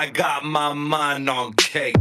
I got my mind on cake.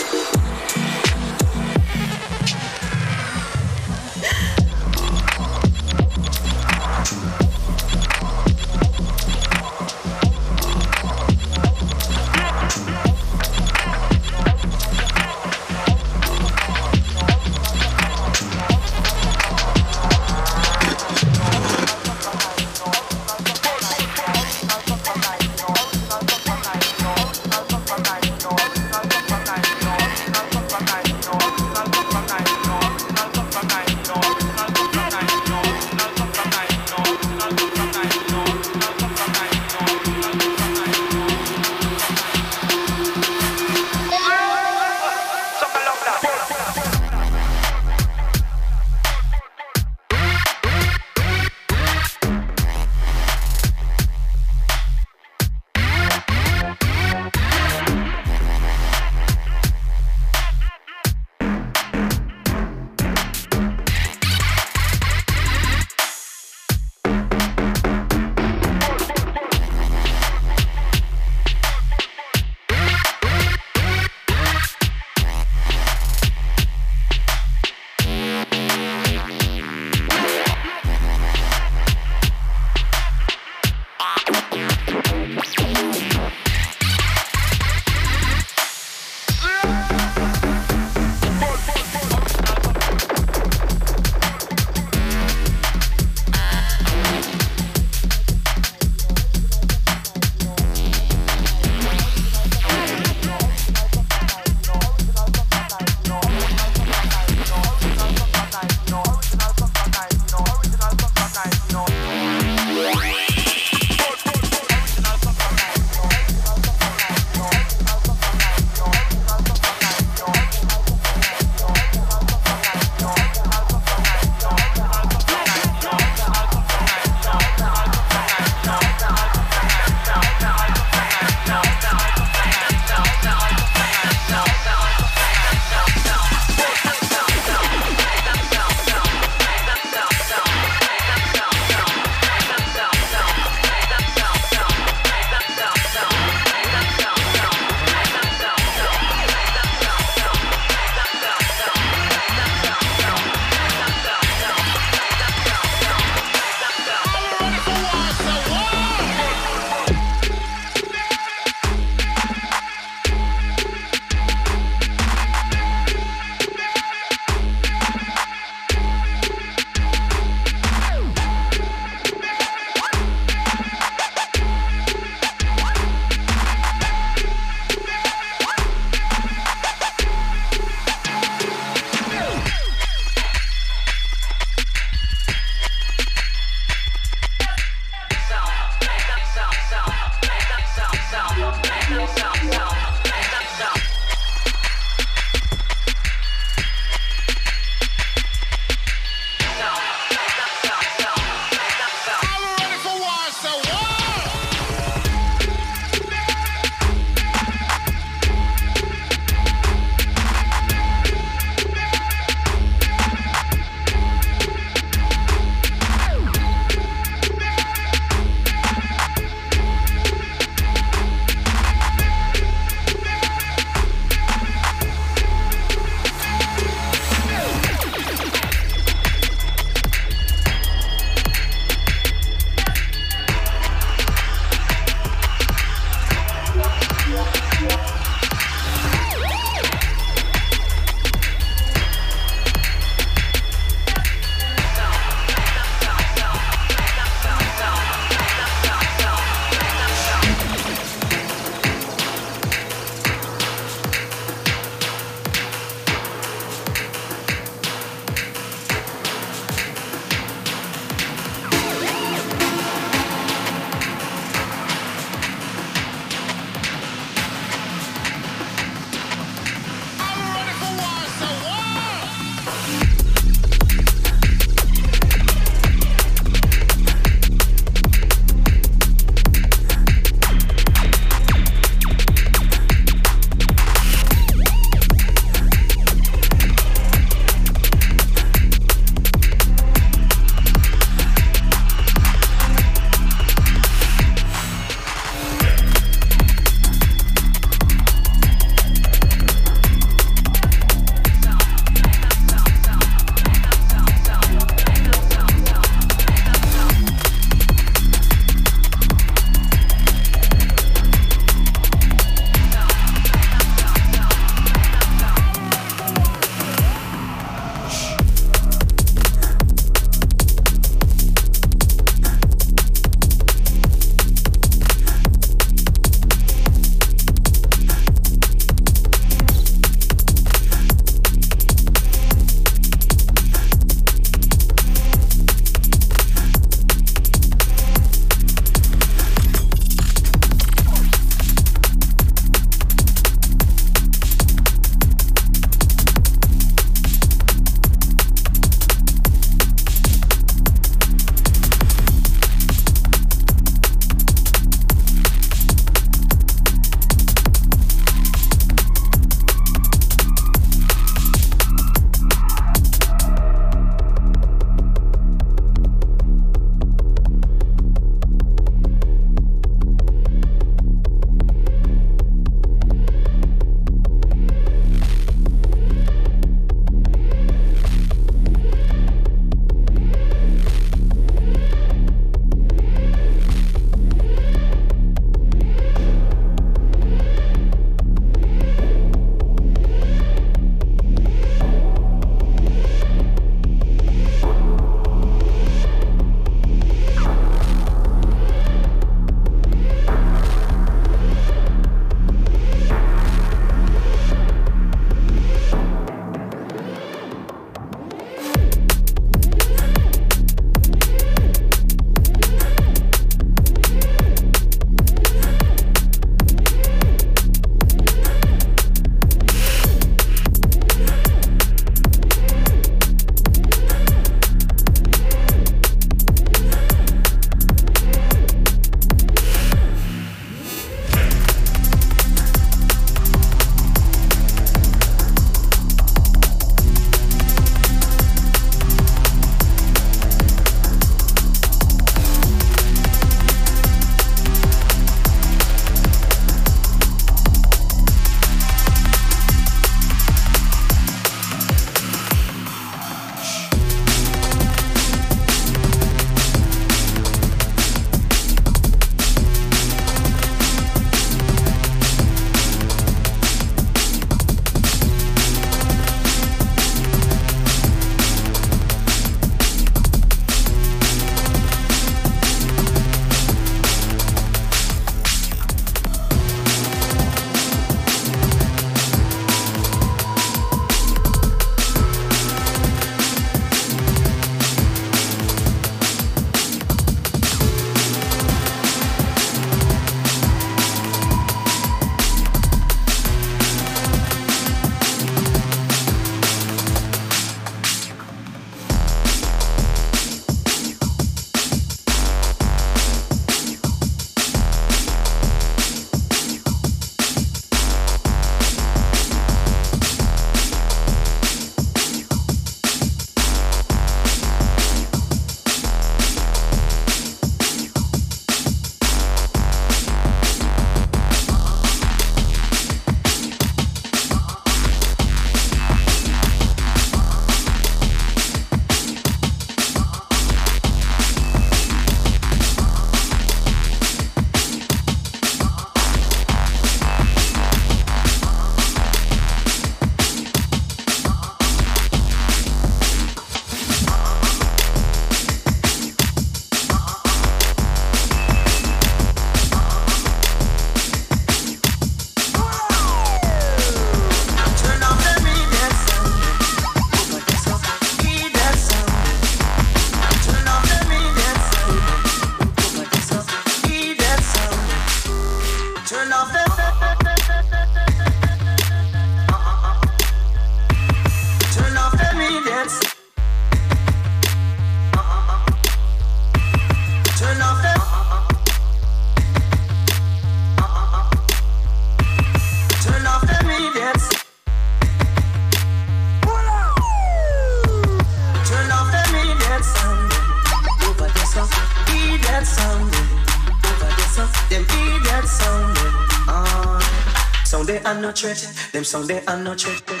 threat. Them sounds they are no threat. Turn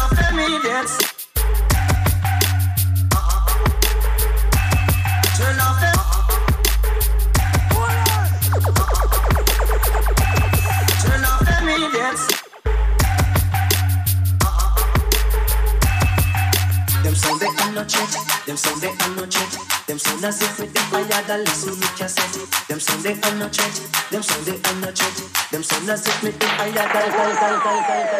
off the media. Turn off the. Turn off the media. Them sounds they are no threat. Them sounds they are no threat. Them sounds as if we them by other listen. mit dem Eier.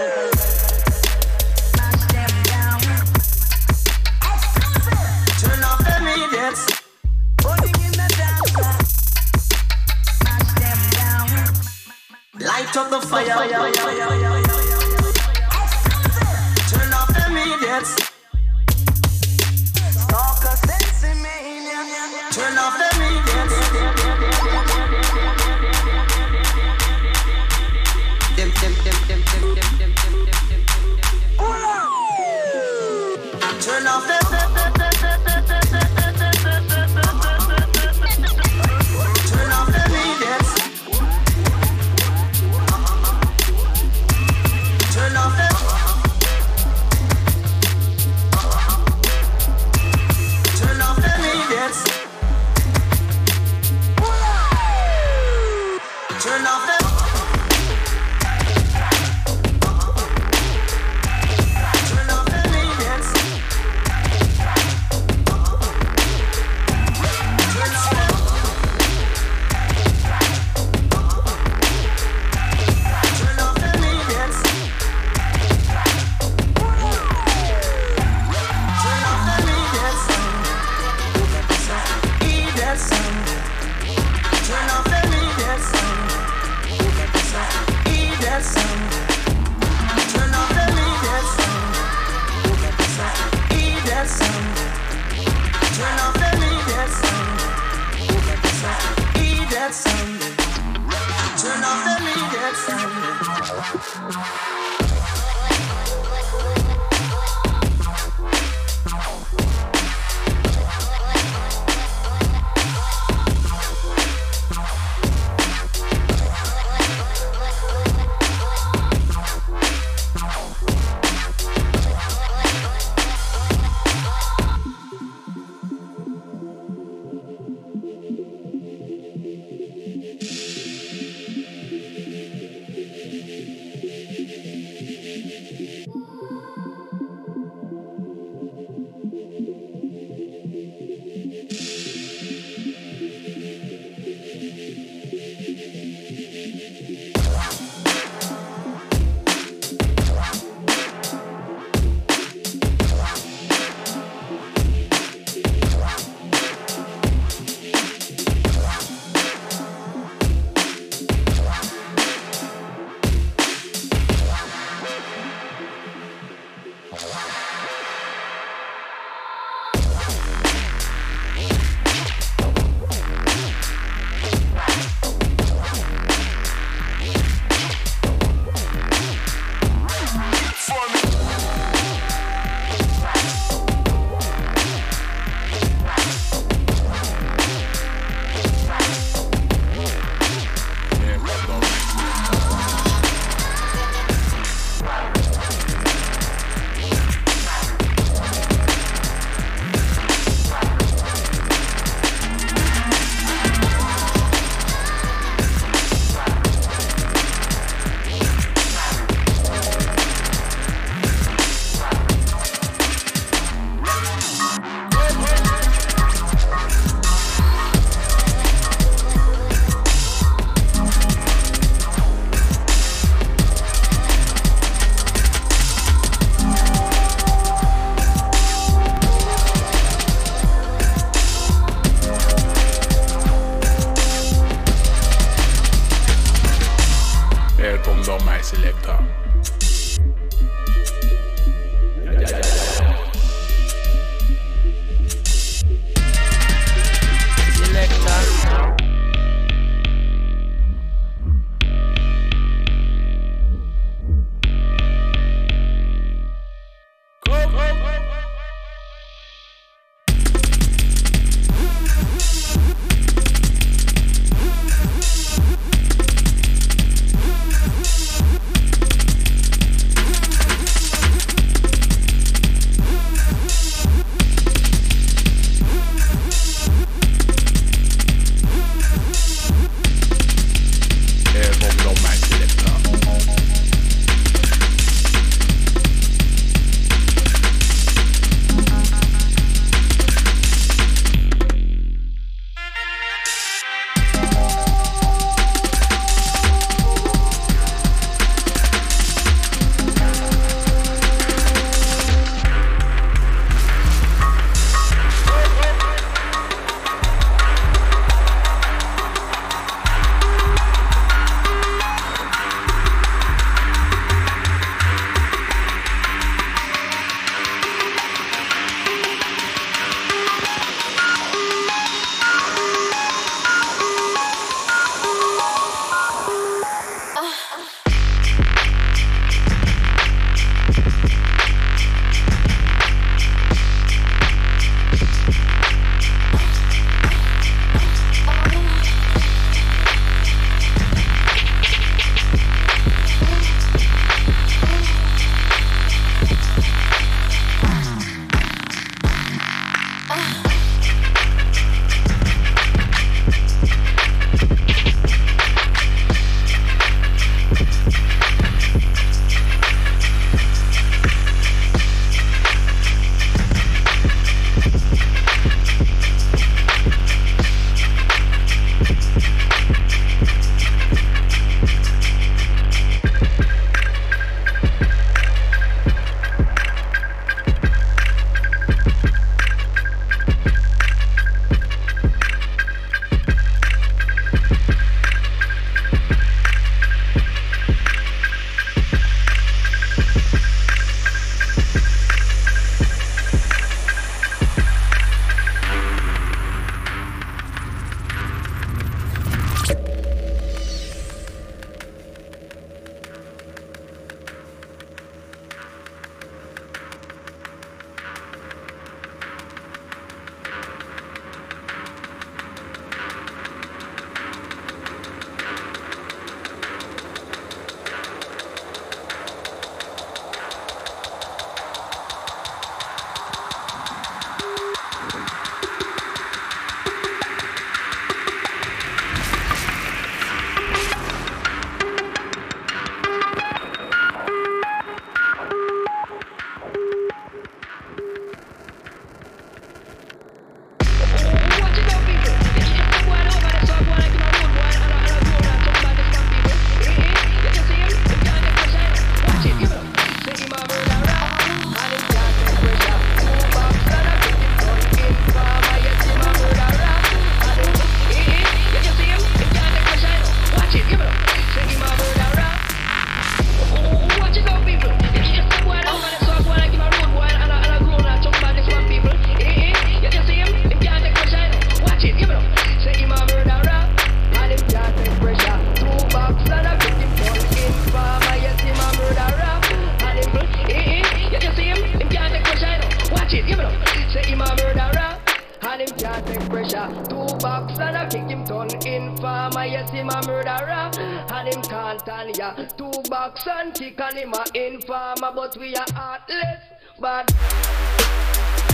but we are heartless. But.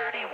Thank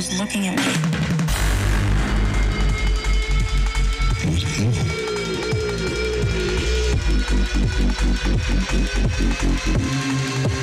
was looking at me. It was evil. Do you